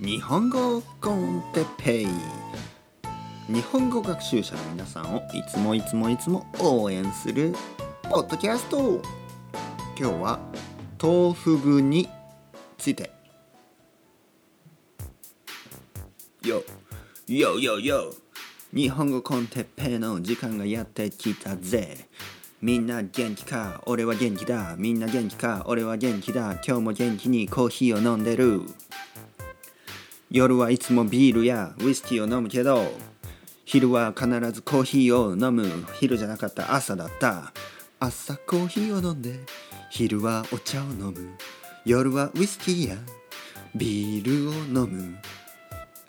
日本語コンテペイ。日本語学習者の皆さんをいつもいつもいつも応援するポッドキャスト今日は豆腐具について。よよよよ日本語コンテッペイの時間がやってきたぜ。みんな元気か？俺は元気だ。みんな元気か？俺は元気だ。今日も元気にコーヒーを飲んでる。夜はいつもビールやウイスキーを飲むけど昼は必ずコーヒーを飲む。昼じゃなかった朝だった。朝コーヒーを飲んで昼はお茶を飲む。夜はウイスキーやビールを飲む。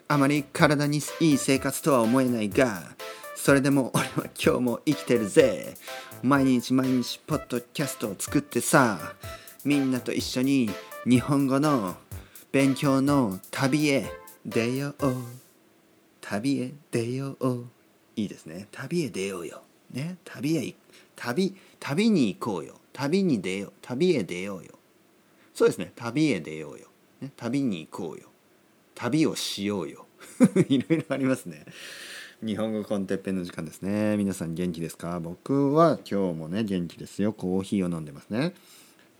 あまり体にいい生活とは思えないがそれでも俺は今日も生きてるぜ。毎日毎日ポッドキャストを作ってさみんなと一緒に日本語の勉強の旅へ出よう旅へ出よう。いいですね。旅へ出ようよ。ね。旅へ旅旅に行こうよ。旅に出よう。旅へ出ようよ。そうですね。旅へ出ようよ、ね、旅に行こうよ。旅をしようよ。いろいろありますね。日本語コンテッペンの時間ですね。皆さん元気ですか？僕は今日もね元気ですよ。コーヒーを飲んでますね。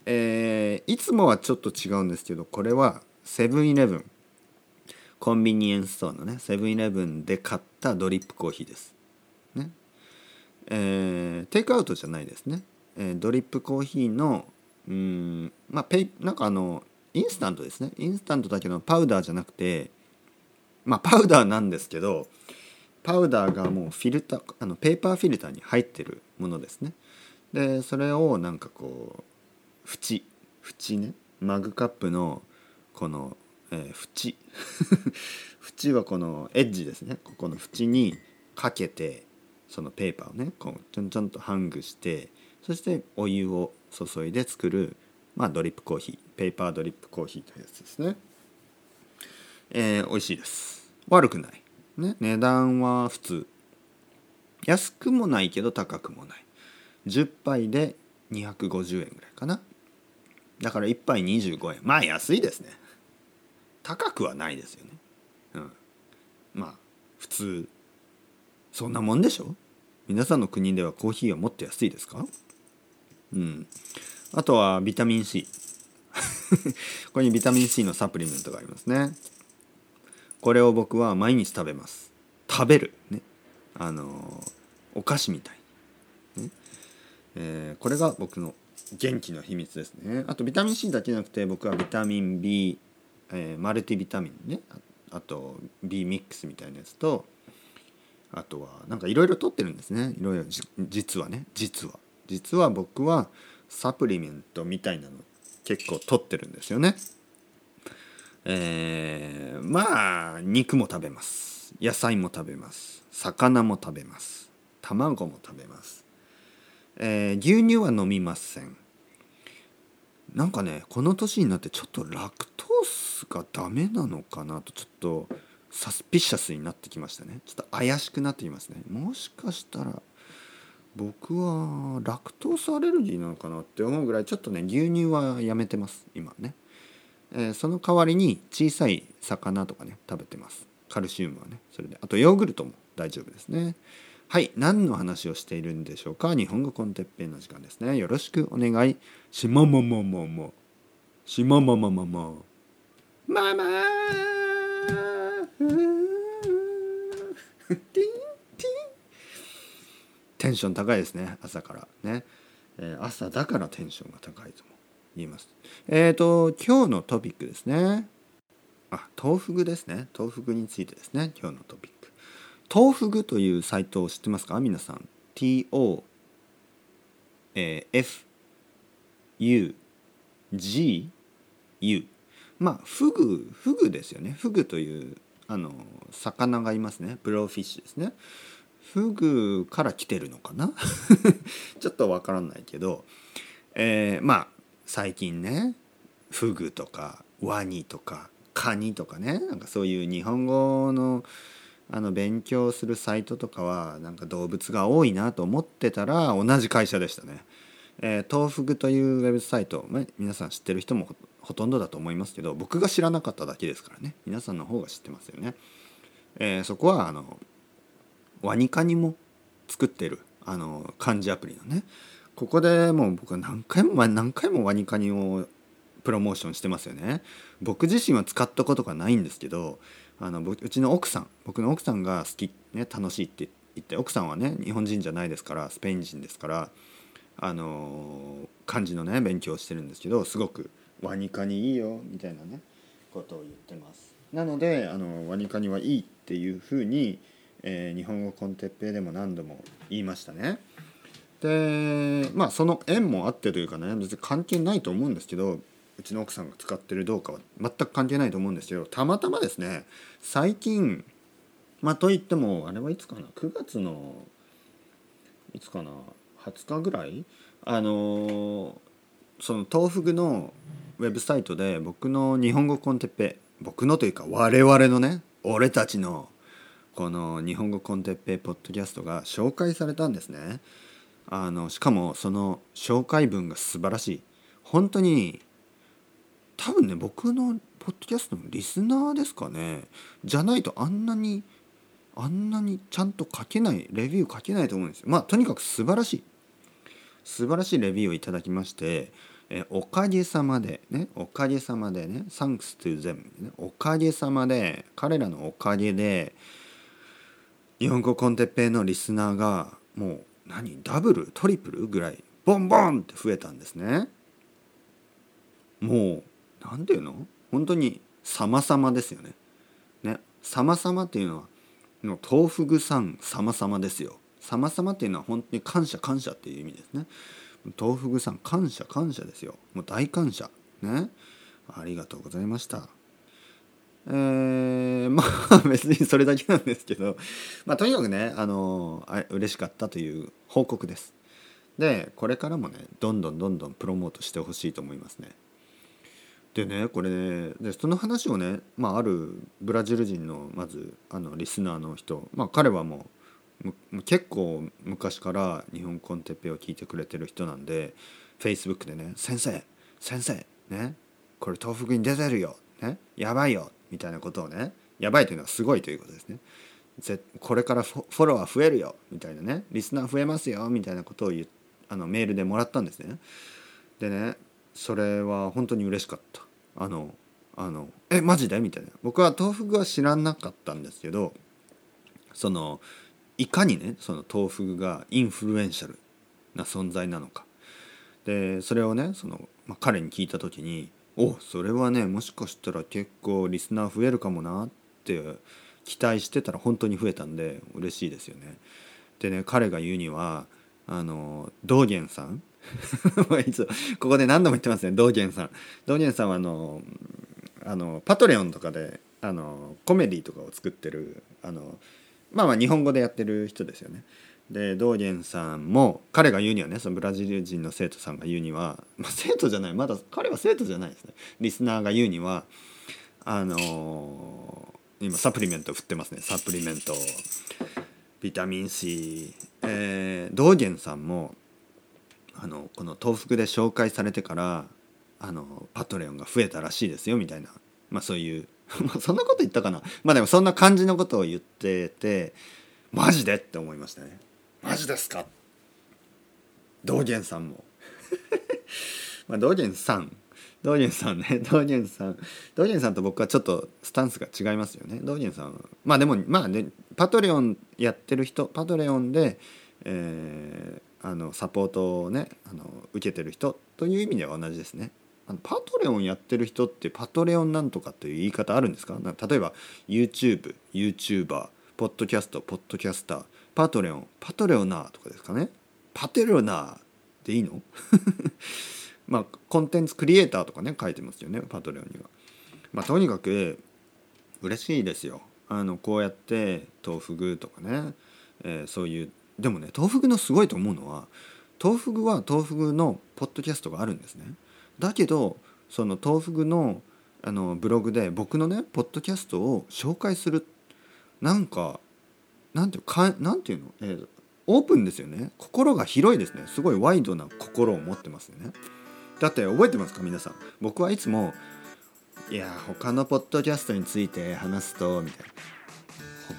えー、いつもはちょっと違うんですけどこれはセブンイレブン。コンビニエンスストアのねセブンイレブンで買ったドリップコーヒーです。ね。えー、テイクアウトじゃないですね、えー、ドリップコーヒーのうんまあペイなんかあのインスタントですね。インスタントだけどパウダーじゃなくてまあパウダーなんですけどパウダーがもうフィルターあのペーパーフィルターに入ってるものですね。でそれをなんかこう縁縁ねマグカップのこの、えー、縁。縁はこのエッジですね。ここの縁にかけてそのペーパーをねこうちょんちょんとハングしてそしてお湯を注いで作る、まあ、ドリップコーヒー。ペーパードリップコーヒーというやつですね、えー、美味しいです。悪くない。ね、値段は普通。安くもないけど高くもない。10杯で250円ぐらいかな。だから1杯25円。まあ安いですね。高くはないですよね。うん。まあ普通そんなもんでしょ？皆さんの国ではコーヒーはもっと安いですか？うん。あとはビタミン C ここにビタミン C のサプリメントがありますね。これを僕は毎日食べます。食べる。ね。あのお菓子みたい、ね。えー、これが僕の元気の秘密ですね。あとビタミン C だけじゃなくて僕はビタミン B、えー、マルティビタミンね。あと B ミックスみたいなやつとあとはなんかいろいろ取ってるんですね。いろいろ実はね。実は。実は僕はサプリメントみたいなの結構取ってるんですよね。えー、まあ肉も食べます。野菜も食べます。魚も食べます。卵も食べます、えー、牛乳は飲みません。なんかねこの年になってちょっとラクトースがダメなのかなとちょっとサスピシャスになってきましたね。ちょっと怪しくなってきますね。もしかしたら僕はラクトースアレルギーなのかなって思うぐらいちょっとね牛乳はやめてます今ね。えー、その代わりに小さい魚とかね食べてます。カルシウムはねそれで。あとヨーグルトも大丈夫ですね。はい何の話をしているんでしょうか？日本語コンテッペンの時間ですね。よろしくお願いしままままま。しままままま。ママテンション高いですね朝からね、え、朝だからテンションが高いと思う言います。えっ、ー、と今日のトピックですね。あ豆腐ですね。豆腐についてですね。今日のトピック。豆腐具というサイトを知ってますか？皆さん。TO、えー、F U G U まあフグフグですよね。フグというあの魚がいますね。ブローフィッシュですね。フグから来てるのかな？ちょっとわからないけど、えー、まあ最近ねフグとかワニとかカニとかねなんかそういう日本語のあの勉強するサイトとかはなんか動物が多いなと思ってたら同じ会社でしたね。えー、豆腐具というウェブサイト、ま皆さん知ってる人もほとんどだと思いますけど僕が知らなかっただけですからね皆さんの方が知ってますよね。えー、そこはあのワニカニも作ってるあの漢字アプリのねここでもう僕は何回も何回もワニカニをプロモーションしてますよね。僕自身は使ったことがないんですけどあのうちの奥さん僕の奥さんが好き、ね、楽しいって言って奥さんはね日本人じゃないですからスペイン人ですからあの漢字のね勉強してるんですけどすごく「ワニカニいいよ」みたいなねことを言ってます。なのであのワニカニはいいっていうふうに、えー、日本語コンテッペイでも何度も言いましたね。でまあその縁もあってというかね別に関係ないと思うんですけどうちの奥さんが使ってるどうかは全く関係ないと思うんですけどたまたまですね最近まあといってもあれはいつかな9月のいつかな20日ぐらいあのその東福のウェブサイトで僕の日本語コンテッペ僕のというか我々のね俺たちのこの日本語コンテッペポッドキャストが紹介されたんですね。あのしかもその紹介文が素晴らしい本当に多分ね僕のポッドキャストのリスナーですかね。じゃないとあんなにあんなにちゃんと書けないレビュー書けないと思うんですよ。まあとにかく素晴らしい。素晴らしいレビューをいただきましてえおかげさまでねおかげさまでね Thanks to them、ね、おかげさまで彼らのおかげで日本語コンテッペイのリスナーがもう何ダブルトリプルぐらいボンボンって増えたんですね。もう何ていうの？本当に様々ですよね。ね様々っていうのはの豆腐具さん様々ですよ。様々っていうのは本当に感謝感謝っていう意味ですね。豆腐具さん感謝感謝ですよ。もう大感謝。ね。ありがとうございました。えー、まあ別にそれだけなんですけど、まあ、とにかくねあのあ嬉しかったという報告です。でこれからもねどんどんどんどんプロモートしてほしいと思いますね。でねこれねでその話をね、まあ、あるブラジル人のまずあのリスナーの人、まあ、彼はもう結構昔から日本コンテッペを聞いてくれてる人なんで Facebook でね「先生先生ねこれ東北に出てるよ、ね、やばいよ」みたいなことをねやばいというのはすごいということですね。これからフォロワー増えるよみたいなねリスナー増えますよみたいなことを言あのメールでもらったんですね。でねそれは本当に嬉しかった。あのあのえマジで？みたいな。僕は豆腐は知らなかったんですけどそのいかにねその豆腐がインフルエンシャルな存在なのか。でそれをねその、まあ、彼に聞いた時におそれはねもしかしたら結構リスナー増えるかもなって期待してたら本当に増えたんで嬉しいですよね。でね彼が言うにはあの道元さん いつここで何度も言ってますね。道元さん。道元さんはあのあのパトレオンとかであのコメディとかを作ってるあのまあまあ日本語でやってる人ですよね。で道元さんも彼が言うにはねそのブラジル人の生徒さんが言うには、まあ、生徒じゃない。まだ彼は生徒じゃないですね。リスナーが言うにはあの、今サプリメント振ってますね。サプリメントビタミン C、えー、道元さんもあのこの東福で紹介されてからあのパトレオンが増えたらしいですよみたいな、まあ、そういう そんなこと言ったかな。まあでもそんな感じのことを言っててマジで？って思いましたね。マジですか？道元さんも。まあ道元さん。道元さんね。道元さん。道元さんと僕はちょっとスタンスが違いますよね。道元さん。まあでもまあねパトレオンやってる人パトレオンで、えー、あのサポートをねあの受けてる人という意味では同じですね。あのパトレオンやってる人ってパトレオンなんとかという言い方あるんですか？例えば YouTube、YouTuber、ポッドキャスト、ポッドキャスター、パトレオン、パトレオナーとかですかね？パテレオナーでいいの？まあコンテンツクリエイターとかね書いてますよねパトレオンには。まあとにかく嬉しいですよ。あのこうやって豆腐具とかね、えー、そういうでもね豆腐のすごいと思うのは豆腐は豆腐のポッドキャストがあるんですね。だけどその豆腐のあのブログで僕のねポッドキャストを紹介するなんかなんていうかなんていうの、えー、オープンですよね心が広いですねすごいワイドな心を持ってますよね。だって覚えてますか皆さん僕はいつもいや他のポッドキャストについて話すとみたいな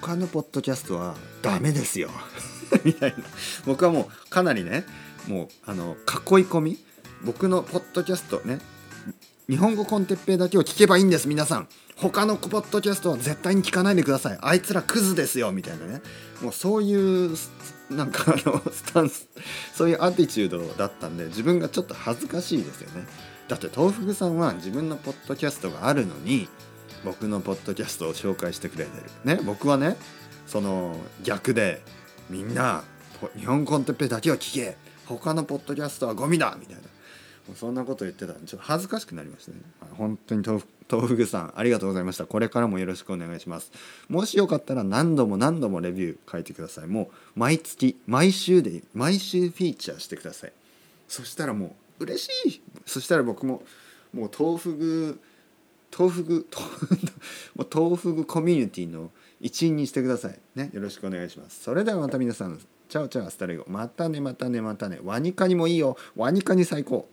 他のポッドキャストはダメですよ。みたいな。僕はもうかなりねもうあの囲い込み。僕のポッドキャストね日本語コンテッペイだけを聞けばいいんです皆さん。他のポッドキャストは絶対に聞かないでください。あいつらクズですよみたいなね。もうそういうなんかあの スタンス。そういうアティチュードだったんで自分がちょっと恥ずかしいですよね。だって東福さんは自分のポッドキャストがあるのに僕のポッドキャストを紹介してくれてる。ね僕はねその逆でみんな日本コンテッペだけは聞け。他のポッドキャストはゴミだみたいな。もうそんなこと言ってたちょっと恥ずかしくなりましたね。本当に豆腐さんありがとうございました。これからもよろしくお願いします。もしよかったら何度も何度もレビュー書いてください。もう毎月毎週で毎週フィーチャーしてください。そしたらもう嬉しい。そしたら僕ももう豆腐具豆腐具 もう豆腐具コミュニティの一員にしてください。ね。よろしくお願いします。それではまた皆さん。チャオチャオスタレゴ。またねまたねまたね。ワニカニもいいよ。ワニカニ最高。